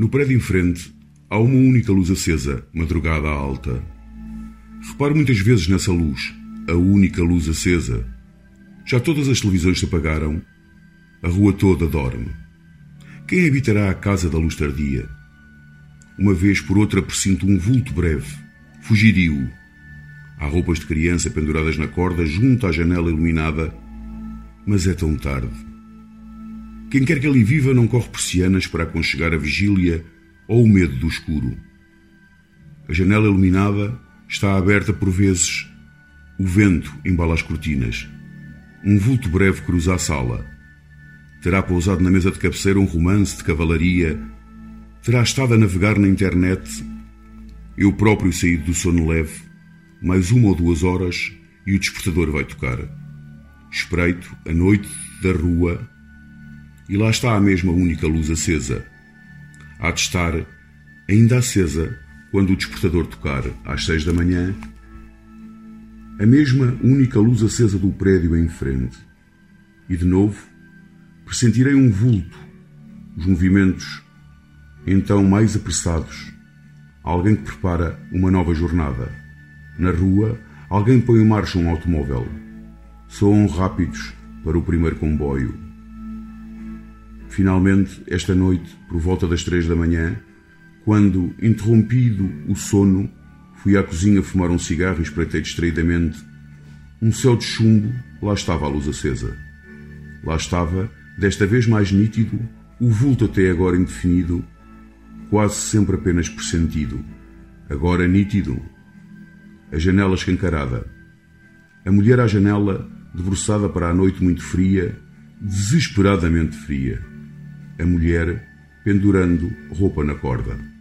No prédio em frente há uma única luz acesa, madrugada alta. Reparo muitas vezes nessa luz, a única luz acesa. Já todas as televisões se apagaram, a rua toda dorme. Quem habitará a casa da luz tardia? Uma vez por outra presinto um vulto breve. Fugirio. Há roupas de criança penduradas na corda junto à janela iluminada, mas é tão tarde. Quem quer que ali viva não corre persianas para aconchegar a vigília ou o medo do escuro. A janela iluminada está aberta por vezes. O vento embala as cortinas. Um vulto breve cruza a sala. Terá pousado na mesa de cabeceira um romance de cavalaria. Terá estado a navegar na internet. Eu próprio saí do sono leve. Mais uma ou duas horas e o despertador vai tocar. Espreito a noite da rua e lá está a mesma única luz acesa. Há de estar ainda acesa quando o despertador tocar às seis da manhã. A mesma única luz acesa do prédio em frente. E de novo, pressentirei um vulto, os movimentos então mais apressados. Alguém que prepara uma nova jornada. Na rua, alguém põe em marcha um automóvel. Soam rápidos para o primeiro comboio. Finalmente, esta noite, por volta das três da manhã, quando, interrompido o sono, fui à cozinha fumar um cigarro e espreitei distraidamente um céu de chumbo, lá estava a luz acesa. Lá estava, desta vez mais nítido, o vulto até agora indefinido, quase sempre apenas pressentido. Agora nítido. A janela escancarada. A mulher à janela, debruçada para a noite muito fria, desesperadamente fria a mulher pendurando roupa na corda.